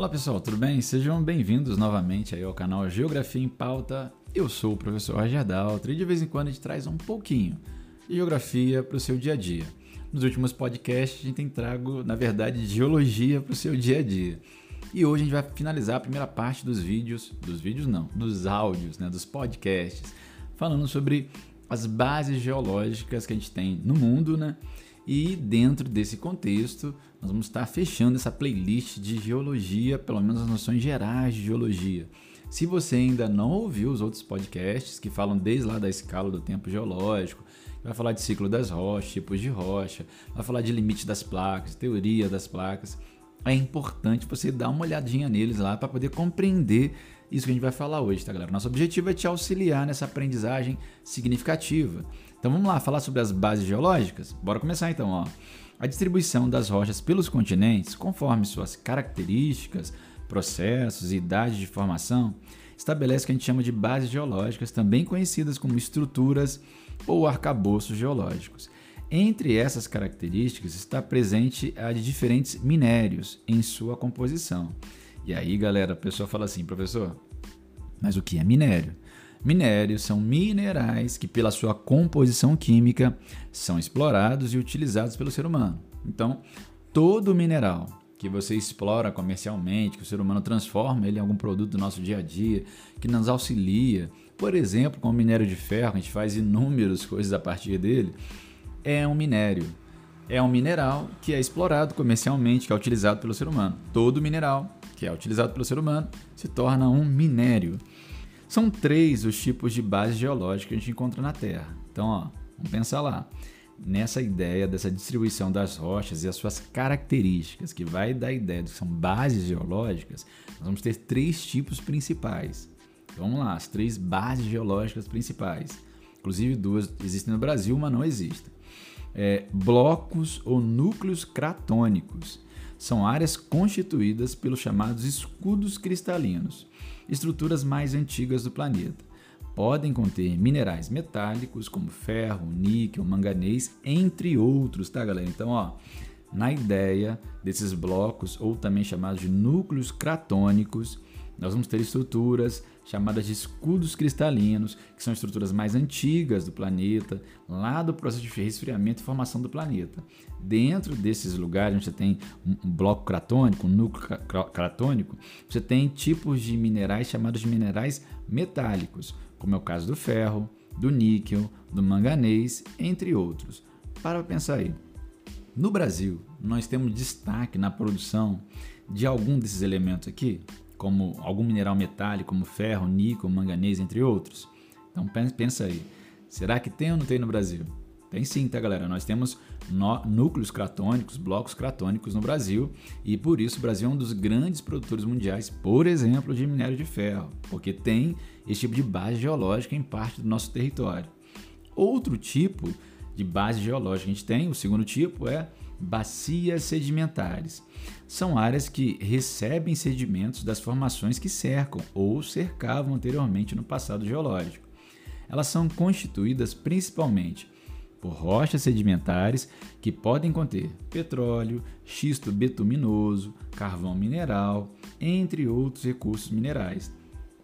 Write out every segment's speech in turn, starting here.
Olá pessoal, tudo bem? Sejam bem-vindos novamente aí ao canal Geografia em Pauta. Eu sou o professor Roger Daltri e de vez em quando a gente traz um pouquinho de geografia para o seu dia a dia. Nos últimos podcasts a gente tem trago, na verdade, geologia para o seu dia a dia. E hoje a gente vai finalizar a primeira parte dos vídeos, dos vídeos não, dos áudios, né, dos podcasts, falando sobre as bases geológicas que a gente tem no mundo, né? E dentro desse contexto, nós vamos estar fechando essa playlist de geologia, pelo menos as noções gerais de geologia. Se você ainda não ouviu os outros podcasts que falam desde lá da escala do tempo geológico, vai falar de ciclo das rochas, tipos de rocha, vai falar de limite das placas, teoria das placas, é importante você dar uma olhadinha neles lá para poder compreender isso que a gente vai falar hoje, tá, galera? Nosso objetivo é te auxiliar nessa aprendizagem significativa. Então vamos lá falar sobre as bases geológicas? Bora começar então, ó. A distribuição das rochas pelos continentes, conforme suas características, processos e idade de formação, estabelece o que a gente chama de bases geológicas, também conhecidas como estruturas ou arcabouços geológicos. Entre essas características está presente a de diferentes minérios em sua composição. E aí, galera, a pessoa fala assim, professor, mas o que é minério? Minérios são minerais que, pela sua composição química, são explorados e utilizados pelo ser humano. Então, todo mineral que você explora comercialmente, que o ser humano transforma ele em algum produto do nosso dia a dia, que nos auxilia, por exemplo, com o minério de ferro, a gente faz inúmeras coisas a partir dele, é um minério. É um mineral que é explorado comercialmente, que é utilizado pelo ser humano. Todo mineral que é utilizado pelo ser humano se torna um minério. São três os tipos de base geológica que a gente encontra na Terra. Então, ó, vamos pensar lá. Nessa ideia dessa distribuição das rochas e as suas características, que vai dar a ideia de que são bases geológicas, nós vamos ter três tipos principais. Então, vamos lá, as três bases geológicas principais. Inclusive, duas existem no Brasil, uma não existe. É, blocos ou núcleos cratônicos são áreas constituídas pelos chamados escudos cristalinos estruturas mais antigas do planeta. Podem conter minerais metálicos como ferro, níquel, manganês, entre outros, tá, galera? Então, ó, na ideia desses blocos, ou também chamados de núcleos cratônicos, nós vamos ter estruturas chamadas de escudos cristalinos, que são estruturas mais antigas do planeta, lá do processo de resfriamento e formação do planeta. Dentro desses lugares, onde você tem um bloco cratônico, um núcleo cratônico, você tem tipos de minerais chamados de minerais metálicos, como é o caso do ferro, do níquel, do manganês, entre outros. Para pensar aí. No Brasil, nós temos destaque na produção de algum desses elementos aqui? Como algum mineral metálico, como ferro, níquel, manganês, entre outros. Então pensa aí, será que tem ou não tem no Brasil? Tem sim, tá galera? Nós temos núcleos cratônicos, blocos cratônicos no Brasil e por isso o Brasil é um dos grandes produtores mundiais, por exemplo, de minério de ferro, porque tem esse tipo de base geológica em parte do nosso território. Outro tipo de base geológica que a gente tem, o segundo tipo é bacias sedimentares. São áreas que recebem sedimentos das formações que cercam ou cercavam anteriormente no passado geológico. Elas são constituídas principalmente por rochas sedimentares que podem conter petróleo, xisto betuminoso, carvão mineral, entre outros recursos minerais.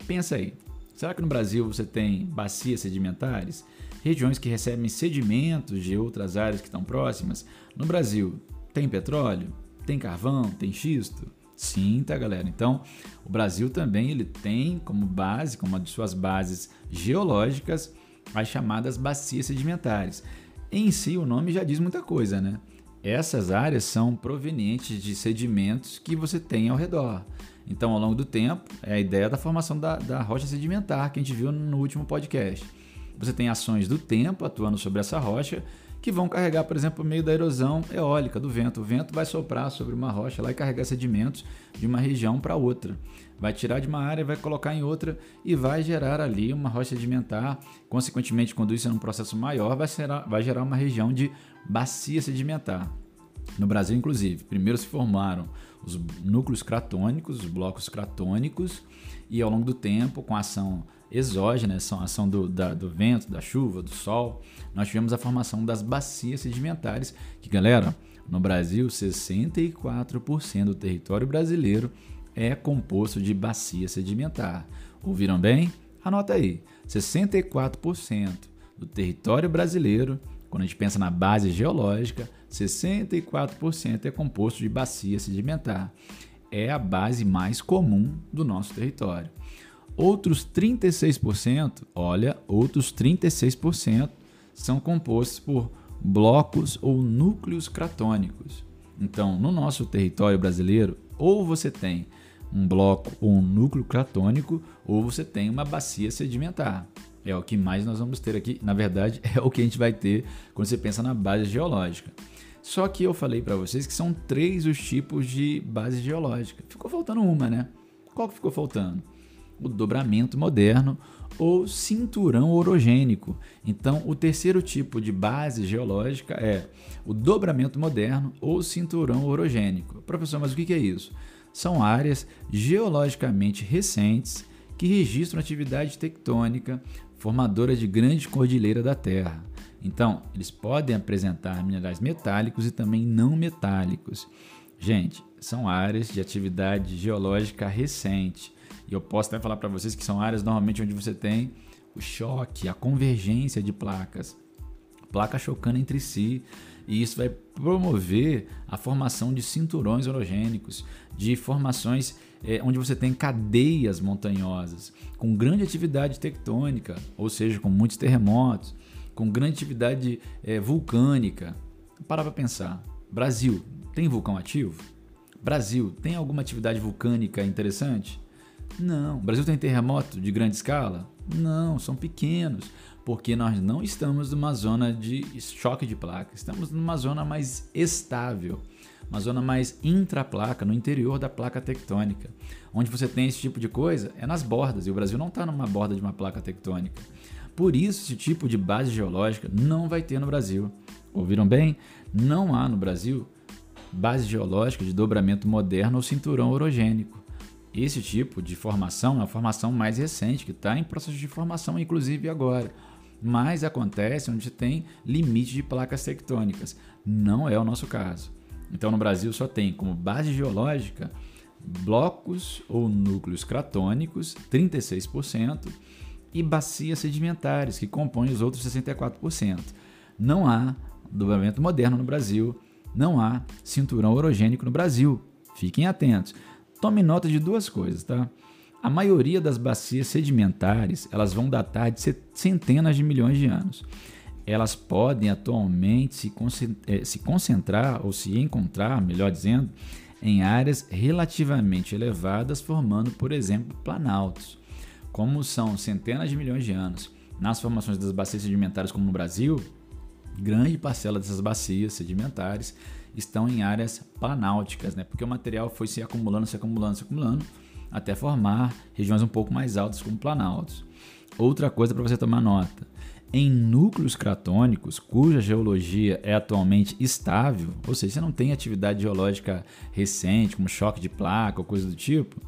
Pensa aí, será que no Brasil você tem bacias sedimentares? regiões que recebem sedimentos de outras áreas que estão próximas. No Brasil, tem petróleo? Tem carvão? Tem xisto? Sim, tá, galera? Então, o Brasil também ele tem como base, como uma de suas bases geológicas, as chamadas bacias sedimentares. Em si, o nome já diz muita coisa, né? Essas áreas são provenientes de sedimentos que você tem ao redor. Então, ao longo do tempo, é a ideia da formação da, da rocha sedimentar que a gente viu no último podcast. Você tem ações do tempo atuando sobre essa rocha que vão carregar, por exemplo, meio da erosão eólica do vento. O vento vai soprar sobre uma rocha lá e carregar sedimentos de uma região para outra. Vai tirar de uma área, vai colocar em outra e vai gerar ali uma rocha sedimentar. Consequentemente, quando isso é um processo maior, vai, ser, vai gerar uma região de bacia sedimentar. No Brasil, inclusive, primeiro se formaram os núcleos cratônicos, os blocos cratônicos, e ao longo do tempo, com a ação exógena, a ação do, da, do vento, da chuva, do sol, nós tivemos a formação das bacias sedimentares, que galera, no Brasil, 64% do território brasileiro é composto de bacia sedimentar. Ouviram bem? Anota aí: 64% do território brasileiro, quando a gente pensa na base geológica, 64% é composto de bacia sedimentar. É a base mais comum do nosso território. Outros 36%, olha, outros 36% são compostos por blocos ou núcleos cratônicos. Então, no nosso território brasileiro, ou você tem um bloco ou um núcleo cratônico, ou você tem uma bacia sedimentar. É o que mais nós vamos ter aqui. Na verdade, é o que a gente vai ter quando você pensa na base geológica. Só que eu falei para vocês que são três os tipos de base geológica. Ficou faltando uma, né? Qual que ficou faltando? O dobramento moderno ou cinturão orogênico. Então, o terceiro tipo de base geológica é o dobramento moderno ou cinturão orogênico. Professor, mas o que é isso? São áreas geologicamente recentes que registram atividade tectônica formadora de grande cordilheira da Terra. Então, eles podem apresentar minerais metálicos e também não metálicos. Gente, são áreas de atividade geológica recente. E eu posso até falar para vocês que são áreas normalmente onde você tem o choque, a convergência de placas, placas chocando entre si, e isso vai promover a formação de cinturões orogênicos, de formações é, onde você tem cadeias montanhosas com grande atividade tectônica, ou seja, com muitos terremotos, com grande atividade é, vulcânica. Para para pensar. Brasil tem vulcão ativo? Brasil tem alguma atividade vulcânica interessante? Não. Brasil tem terremoto de grande escala? Não, são pequenos, porque nós não estamos numa zona de choque de placa, estamos numa zona mais estável, uma zona mais intraplaca, no interior da placa tectônica. Onde você tem esse tipo de coisa é nas bordas, e o Brasil não está numa borda de uma placa tectônica. Por isso, esse tipo de base geológica não vai ter no Brasil. Ouviram bem? Não há no Brasil base geológica de dobramento moderno ou cinturão orogênico. Esse tipo de formação é a formação mais recente, que está em processo de formação, inclusive agora. Mas acontece onde tem limite de placas tectônicas. Não é o nosso caso. Então no Brasil só tem como base geológica blocos ou núcleos cratônicos, 36%, e bacias sedimentares, que compõem os outros 64%. Não há dobramento moderno no Brasil, não há cinturão orogênico no Brasil. Fiquem atentos. Tome nota de duas coisas, tá? A maioria das bacias sedimentares, elas vão datar de centenas de milhões de anos. Elas podem atualmente se eh, concentrar ou se encontrar, melhor dizendo, em áreas relativamente elevadas, formando, por exemplo, planaltos. Como são centenas de milhões de anos nas formações das bacias sedimentares, como no Brasil, grande parcela dessas bacias sedimentares estão em áreas planáuticas, né? porque o material foi se acumulando, se acumulando, se acumulando, até formar regiões um pouco mais altas, como planaltos. Outra coisa para você tomar nota: em núcleos cratônicos, cuja geologia é atualmente estável, ou seja, você não tem atividade geológica recente, como choque de placa ou coisa do tipo,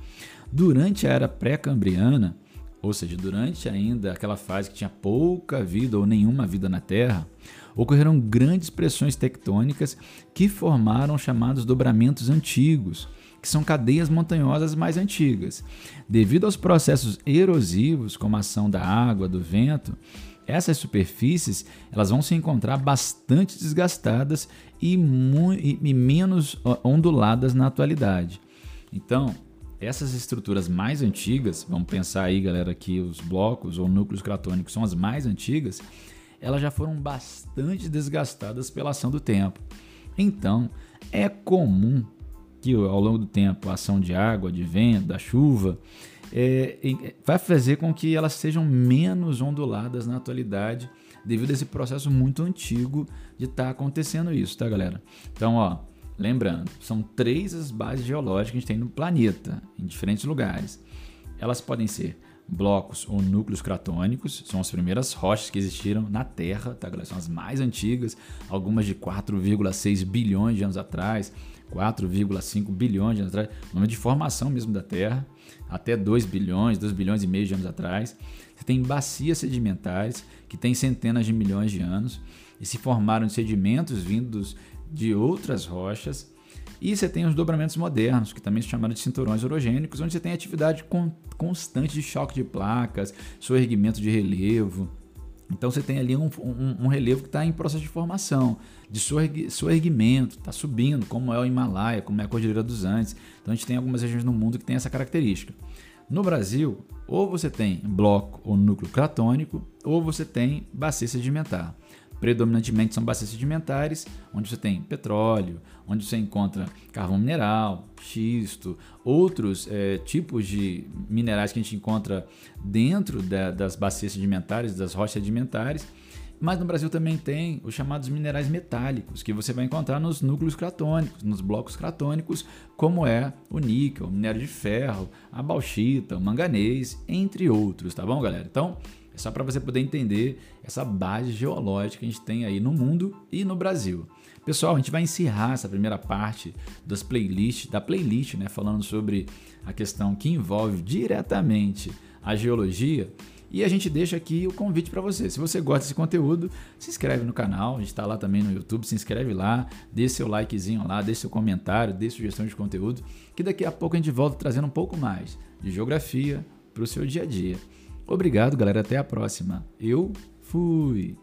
durante a era pré-cambriana, ou seja, durante ainda aquela fase que tinha pouca vida ou nenhuma vida na Terra, ocorreram grandes pressões tectônicas que formaram chamados dobramentos antigos, que são cadeias montanhosas mais antigas. Devido aos processos erosivos, como a ação da água, do vento, essas superfícies elas vão se encontrar bastante desgastadas e, e, menos onduladas na atualidade. Então, essas estruturas mais antigas, vamos pensar aí, galera, que os blocos ou núcleos cratônicos são as mais antigas, elas já foram bastante desgastadas pela ação do tempo. Então, é comum que ao longo do tempo a ação de água, de vento, da chuva, é, vai fazer com que elas sejam menos onduladas na atualidade, devido a esse processo muito antigo de estar tá acontecendo isso, tá, galera? Então, ó, lembrando, são três as bases geológicas que a gente tem no planeta, em diferentes lugares. Elas podem ser blocos ou núcleos cratônicos, são as primeiras rochas que existiram na Terra, tá, galera? São as mais antigas, algumas de 4,6 bilhões de anos atrás, 4,5 bilhões de anos atrás, nome de formação mesmo da Terra, até 2 bilhões, 2 bilhões e meio de anos atrás. Você tem bacias sedimentares que têm centenas de milhões de anos e se formaram de sedimentos vindos de outras rochas E você tem os dobramentos modernos, que também são chamados de cinturões orogênicos, onde você tem atividade con constante de choque de placas, soerguimento de relevo. Então você tem ali um, um, um relevo que está em processo de formação, de soerguimento, está subindo, como é o Himalaia, como é a Cordilheira dos Andes. Então a gente tem algumas regiões no mundo que tem essa característica. No Brasil, ou você tem bloco ou núcleo cratônico, ou você tem bacia sedimentar. Predominantemente são bacias sedimentares, onde você tem petróleo, onde você encontra carvão mineral, xisto, outros é, tipos de minerais que a gente encontra dentro da, das bacias sedimentares, das rochas sedimentares mas no Brasil também tem os chamados minerais metálicos, que você vai encontrar nos núcleos cratônicos, nos blocos cratônicos, como é o níquel, o minério de ferro, a bauxita, o manganês, entre outros, tá bom, galera? Então, é só para você poder entender essa base geológica que a gente tem aí no mundo e no Brasil. Pessoal, a gente vai encerrar essa primeira parte das playlists, da playlist, né, falando sobre a questão que envolve diretamente a geologia e a gente deixa aqui o convite para você. Se você gosta desse conteúdo, se inscreve no canal. A gente está lá também no YouTube. Se inscreve lá, dê seu likezinho lá, dê seu comentário, dê sugestão de conteúdo. Que daqui a pouco a gente volta trazendo um pouco mais de geografia para o seu dia a dia. Obrigado, galera. Até a próxima. Eu fui.